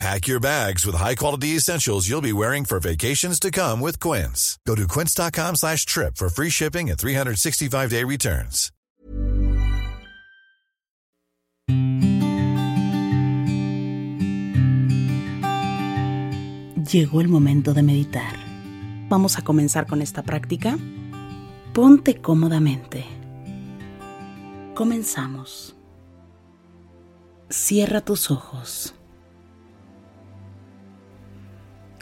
Pack your bags with high-quality essentials you'll be wearing for vacations to come with Quince. Go to quince.com slash trip for free shipping and 365-day returns. Llegó el momento de meditar. Vamos a comenzar con esta práctica. Ponte cómodamente. Comenzamos. Cierra tus ojos.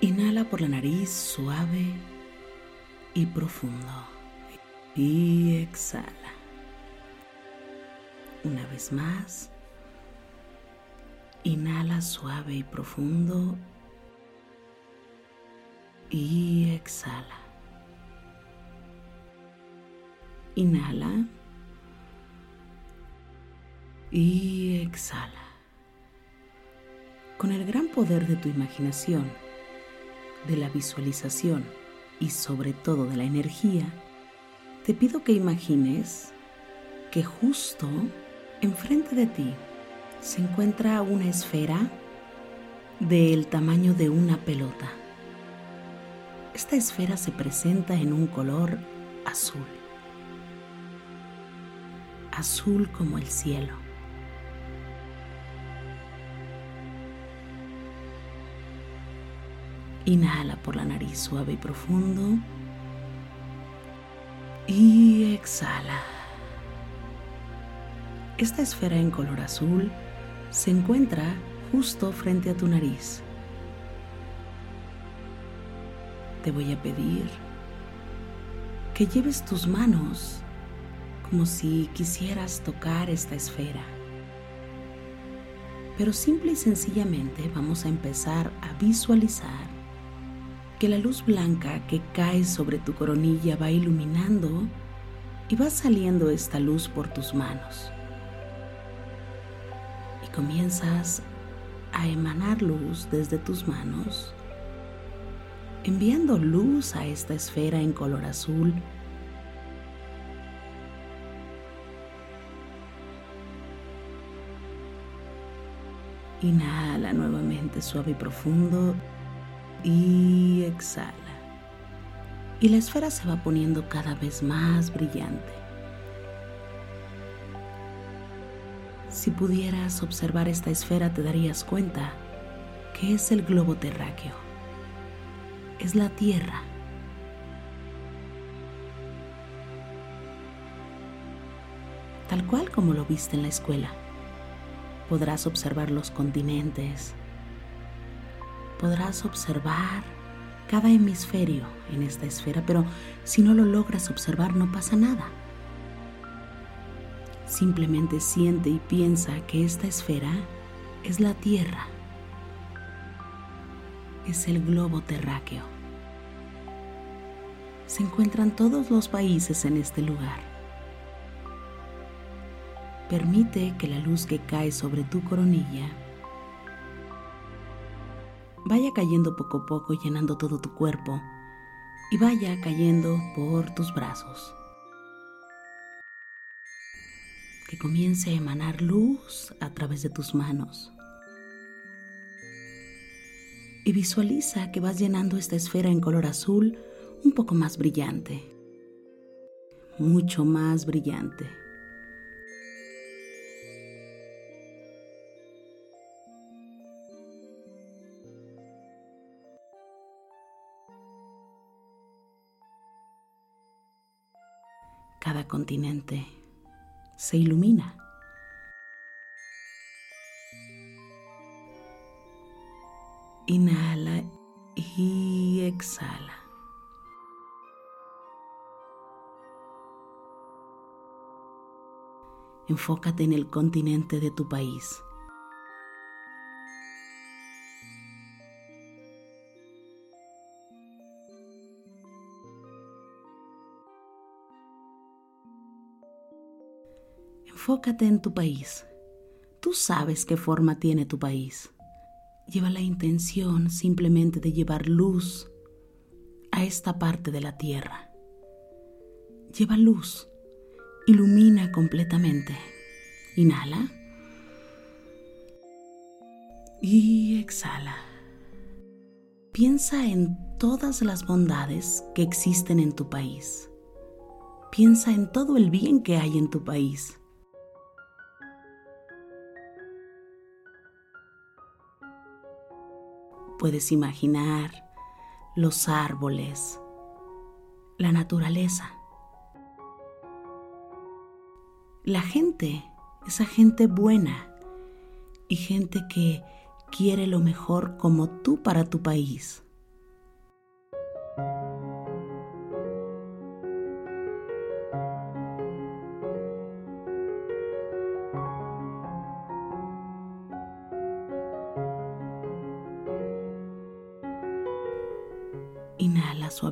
Inhala por la nariz suave y profundo. Y exhala. Una vez más. Inhala suave y profundo. Y exhala. Inhala. Y exhala. Con el gran poder de tu imaginación, de la visualización y sobre todo de la energía, te pido que imagines que justo enfrente de ti se encuentra una esfera del tamaño de una pelota. Esta esfera se presenta en un color azul, azul como el cielo. Inhala por la nariz suave y profundo. Y exhala. Esta esfera en color azul se encuentra justo frente a tu nariz. Te voy a pedir que lleves tus manos como si quisieras tocar esta esfera. Pero simple y sencillamente vamos a empezar a visualizar que la luz blanca que cae sobre tu coronilla va iluminando y va saliendo esta luz por tus manos. Y comienzas a emanar luz desde tus manos, enviando luz a esta esfera en color azul. Inhala nuevamente suave y profundo y exhala. Y la esfera se va poniendo cada vez más brillante. Si pudieras observar esta esfera te darías cuenta que es el globo terráqueo. Es la Tierra. Tal cual como lo viste en la escuela. podrás observar los continentes, podrás observar cada hemisferio en esta esfera, pero si no lo logras observar no pasa nada. Simplemente siente y piensa que esta esfera es la Tierra, es el globo terráqueo. Se encuentran todos los países en este lugar. Permite que la luz que cae sobre tu coronilla vaya cayendo poco a poco llenando todo tu cuerpo y vaya cayendo por tus brazos. Que comience a emanar luz a través de tus manos. Y visualiza que vas llenando esta esfera en color azul un poco más brillante, mucho más brillante. Continente se ilumina. Inhala y exhala. Enfócate en el continente de tu país. Enfócate en tu país. Tú sabes qué forma tiene tu país. Lleva la intención simplemente de llevar luz a esta parte de la tierra. Lleva luz. Ilumina completamente. Inhala. Y exhala. Piensa en todas las bondades que existen en tu país. Piensa en todo el bien que hay en tu país. Puedes imaginar los árboles, la naturaleza. La gente, esa gente buena y gente que quiere lo mejor como tú para tu país.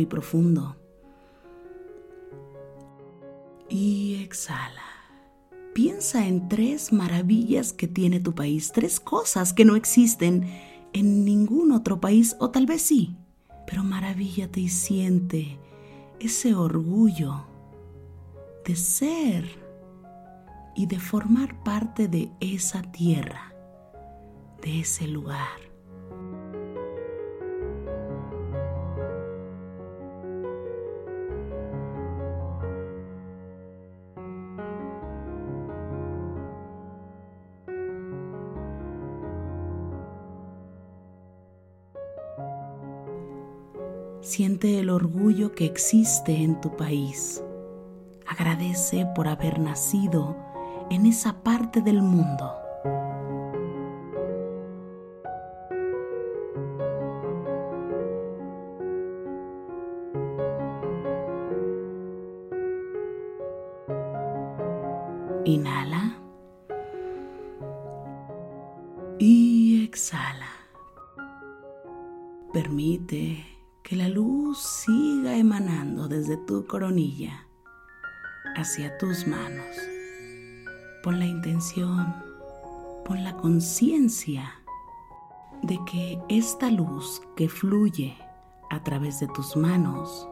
Y profundo. Y exhala. Piensa en tres maravillas que tiene tu país, tres cosas que no existen en ningún otro país, o tal vez sí, pero maravíllate y siente ese orgullo de ser y de formar parte de esa tierra, de ese lugar. Siente el orgullo que existe en tu país. Agradece por haber nacido en esa parte del mundo. Coronilla hacia tus manos. Pon la intención, pon la conciencia de que esta luz que fluye a través de tus manos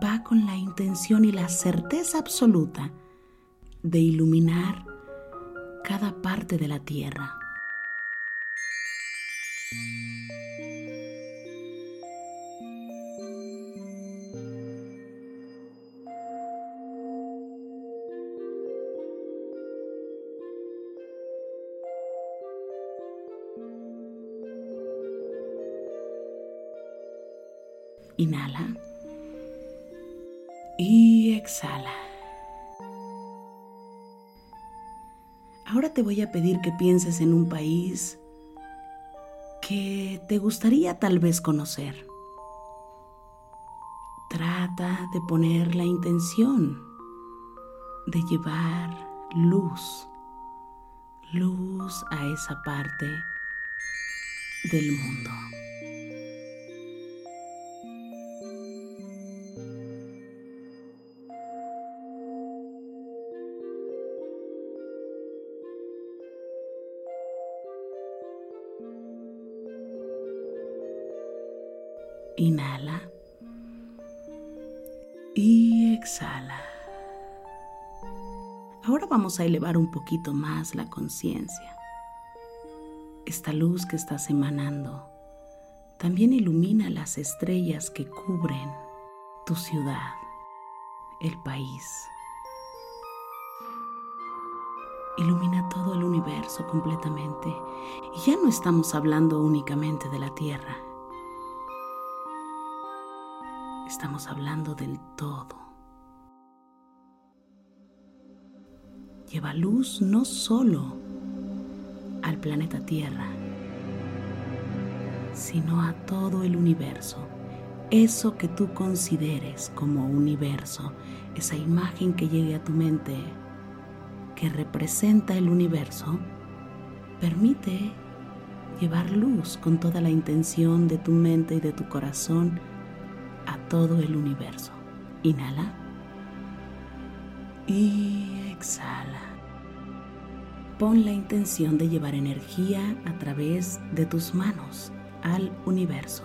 va con la intención y la certeza absoluta de iluminar cada parte de la tierra. Inhala y exhala. Ahora te voy a pedir que pienses en un país que te gustaría tal vez conocer. Trata de poner la intención de llevar luz, luz a esa parte del mundo. Inhala y exhala. Ahora vamos a elevar un poquito más la conciencia. Esta luz que estás emanando también ilumina las estrellas que cubren tu ciudad, el país. Ilumina todo el universo completamente. Y ya no estamos hablando únicamente de la Tierra Estamos hablando del todo. Lleva luz no solo al planeta Tierra, sino a todo el universo. Eso que tú consideres como universo, esa imagen que llegue a tu mente que representa el universo, permite llevar luz con toda la intención de tu mente y de tu corazón a todo el universo. Inhala y exhala. Pon la intención de llevar energía a través de tus manos al universo.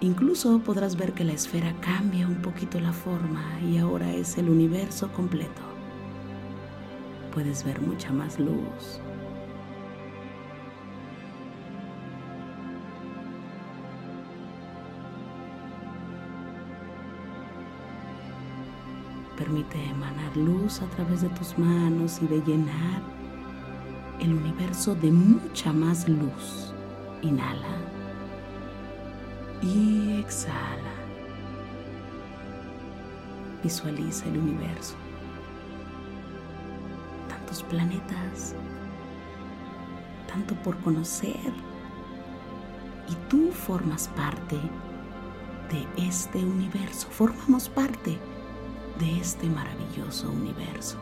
Incluso podrás ver que la esfera cambia un poquito la forma y ahora es el universo completo. Puedes ver mucha más luz, Permite emanar luz a través de tus manos y de llenar el universo de mucha más luz. Inhala y exhala. Visualiza el universo. Tantos planetas, tanto por conocer. Y tú formas parte de este universo, formamos parte de este maravilloso universo.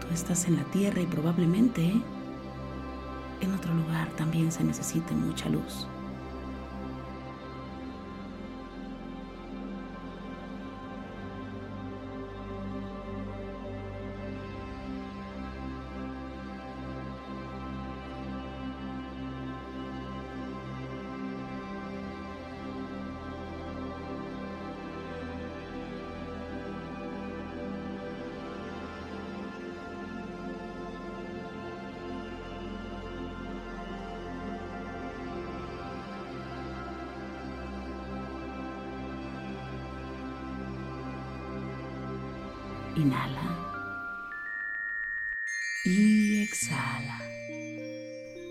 Tú estás en la Tierra y probablemente en otro lugar también se necesite mucha luz. Inhala. Y exhala.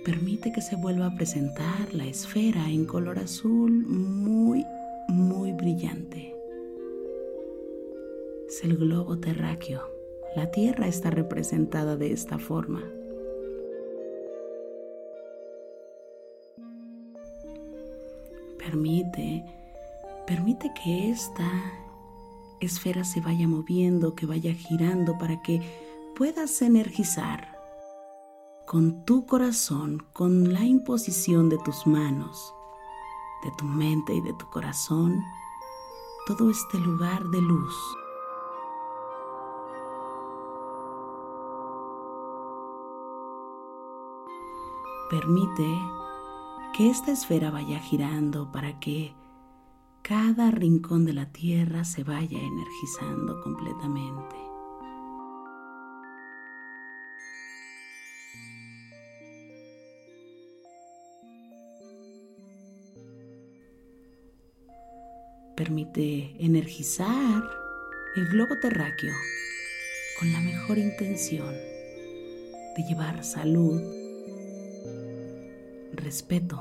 Permite que se vuelva a presentar la esfera en color azul muy, muy brillante. Es el globo terráqueo. La Tierra está representada de esta forma. Permite, permite que esta esfera se vaya moviendo, que vaya girando para que puedas energizar con tu corazón, con la imposición de tus manos, de tu mente y de tu corazón, todo este lugar de luz. Permite que esta esfera vaya girando para que cada rincón de la tierra se vaya energizando completamente. Permite energizar el globo terráqueo con la mejor intención de llevar salud, respeto,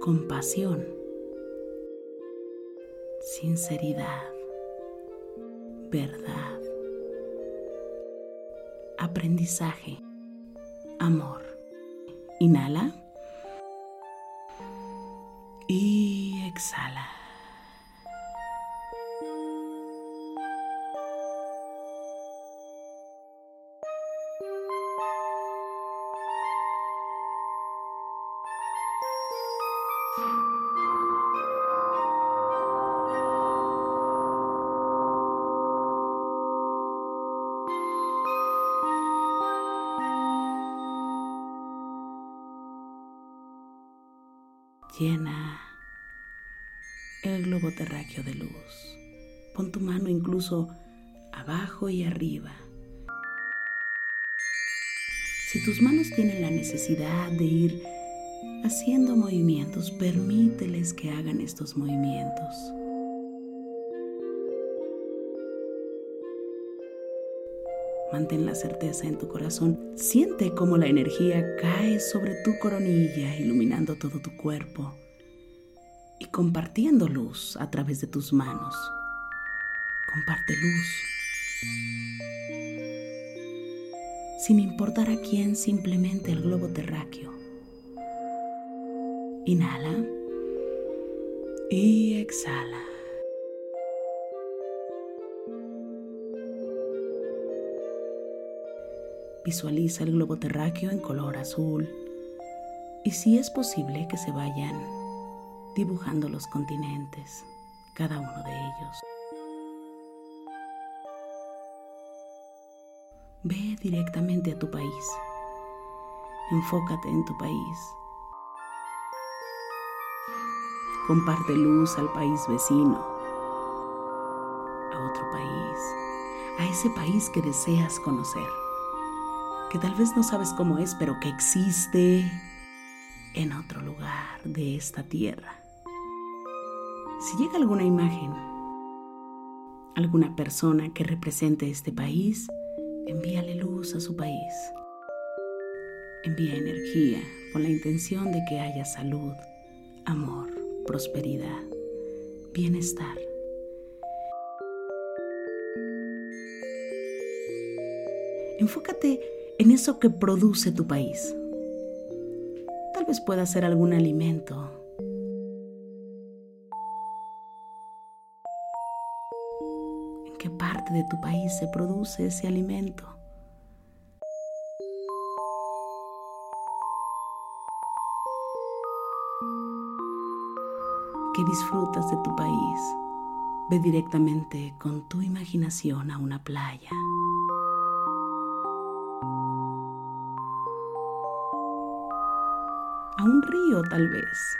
compasión, sinceridad, verdad, aprendizaje, amor. Inhala y exhala. Terráqueo de luz. Pon tu mano incluso abajo y arriba. Si tus manos tienen la necesidad de ir haciendo movimientos, permíteles que hagan estos movimientos. Mantén la certeza en tu corazón. Siente cómo la energía cae sobre tu coronilla, iluminando todo tu cuerpo y compartiendo luz a través de tus manos. Comparte luz. Sin importar a quién, simplemente el globo terráqueo. Inhala y exhala. Visualiza el globo terráqueo en color azul y si es posible que se vayan dibujando los continentes, cada uno de ellos. Ve directamente a tu país. Enfócate en tu país. Comparte luz al país vecino, a otro país, a ese país que deseas conocer que tal vez no sabes cómo es, pero que existe en otro lugar de esta tierra. Si llega alguna imagen, alguna persona que represente este país, envíale luz a su país. Envía energía con la intención de que haya salud, amor, prosperidad, bienestar. Enfócate en eso que produce tu país. Tal vez pueda ser algún alimento. De tu país se produce ese alimento? ¿Qué disfrutas de tu país? Ve directamente con tu imaginación a una playa. a un río tal vez.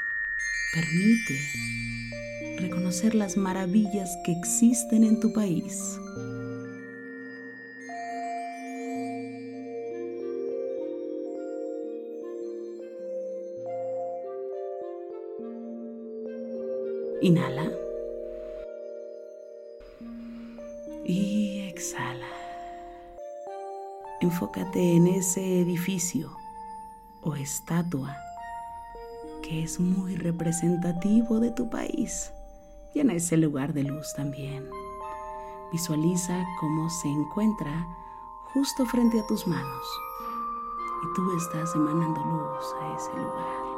Permite reconocer las maravillas que existen en tu país. Inhala. Y exhala. Enfócate en ese edificio o estatua que es muy representativo de tu país. Llena ese lugar de luz también. Visualiza cómo se encuentra justo frente a tus manos y tú estás emanando luz a ese lugar.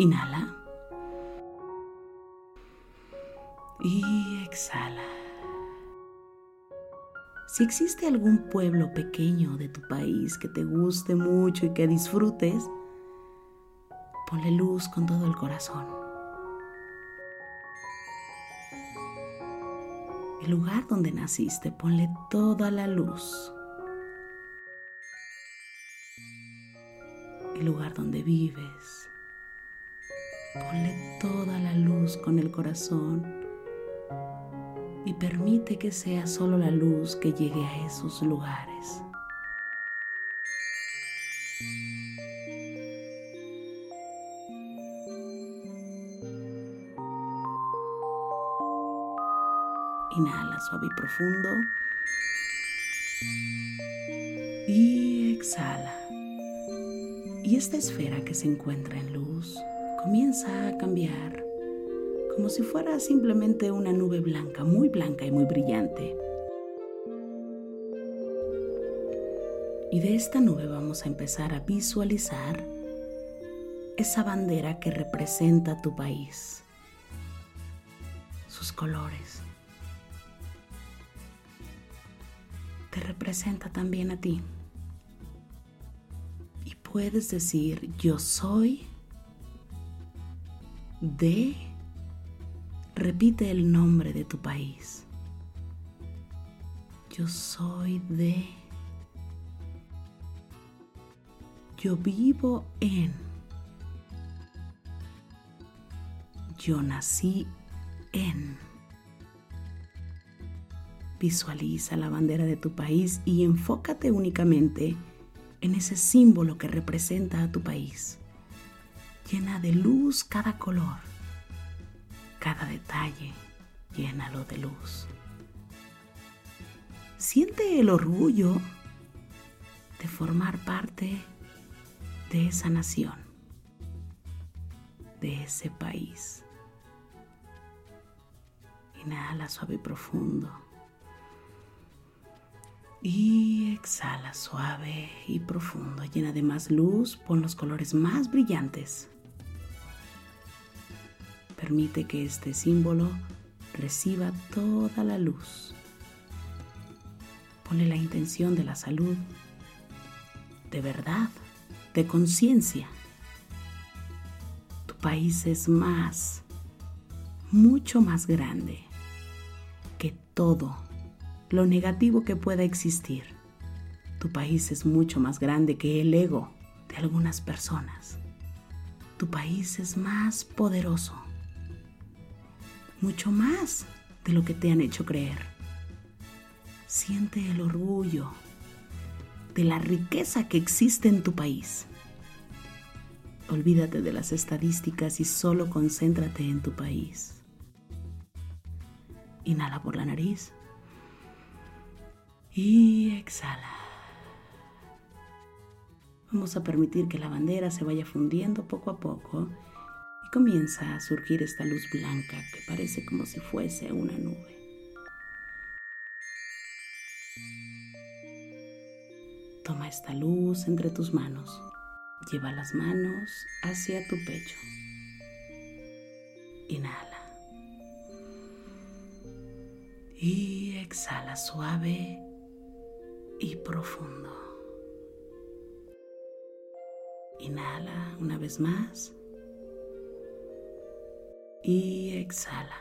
Inhala. Y exhala. Si existe algún pueblo pequeño de tu país que te guste mucho y que disfrutes, ponle luz con todo el corazón. El lugar donde naciste, ponle toda la luz. El lugar donde vives, Ponle toda la luz con el corazón y permite que sea solo la luz que llegue a esos lugares. Inhala suave y profundo. Y exhala. Y esta esfera que se encuentra en luz comienza a cambiar como si fuera simplemente una nube blanca, muy blanca y muy brillante. Y de esta nube vamos a empezar a visualizar esa bandera que representa tu país, sus colores. Te representa también a ti. Y puedes decir, yo soy de Repite el nombre de tu país. Yo soy de... Yo vivo en... Yo nací en... Visualiza la bandera de tu país y enfócate únicamente en ese símbolo que representa a tu país. Llena de luz cada color cada detalle, llénalo de luz. Siente el orgullo de formar parte de esa nación, de ese país. Inhala suave y profundo. Y exhala suave y profundo. Llena de más luz, pon los colores más brillantes Permite que este símbolo reciba toda la luz. Pone la intención de la salud, de verdad, de conciencia. Tu país es más, mucho más grande que todo lo negativo que pueda existir. Tu país es mucho más grande que el ego de algunas personas. Tu país es más poderoso mucho más de lo que te han hecho creer. Siente el orgullo de la riqueza que existe en tu país. Olvídate de las estadísticas y solo concéntrate en tu país. Inhala por la nariz y exhala. Vamos a permitir que la bandera se vaya fundiendo poco a poco comienza a surgir esta luz blanca que parece como si fuese una nube. Toma esta luz entre tus manos. Lleva las manos hacia tu pecho. Inhala. Y exhala suave y profundo. Inhala una vez más y exhala.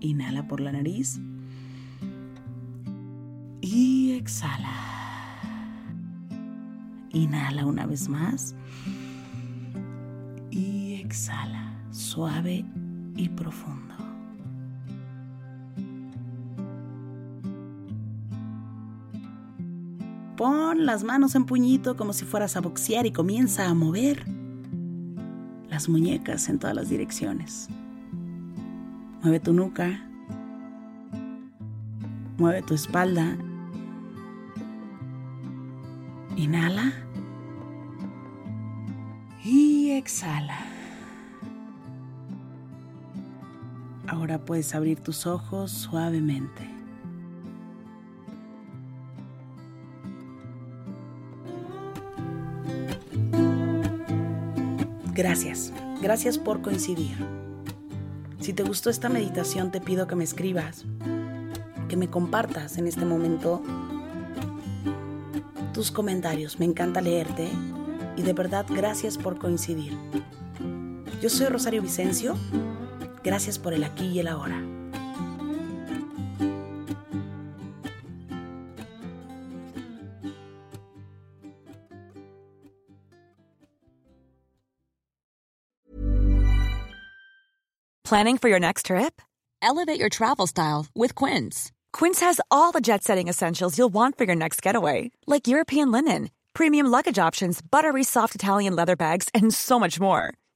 Inhala por la nariz y exhala. Inhala una vez más exhala suave y profundo. Pon las manos en puñito como si fueras a boxear y comienza a mover las muñecas en todas las direcciones. Mueve tu nuca, mueve tu espalda. Inhala y exhala. Ahora puedes abrir tus ojos suavemente. Gracias, gracias por coincidir. Si te gustó esta meditación te pido que me escribas, que me compartas en este momento tus comentarios. Me encanta leerte y de verdad gracias por coincidir. Yo soy Rosario Vicencio Gracias por el aquí y el ahora. Planning for your next trip? Elevate your travel style with Quince. Quince has all the jet setting essentials you'll want for your next getaway, like European linen, premium luggage options, buttery soft Italian leather bags, and so much more.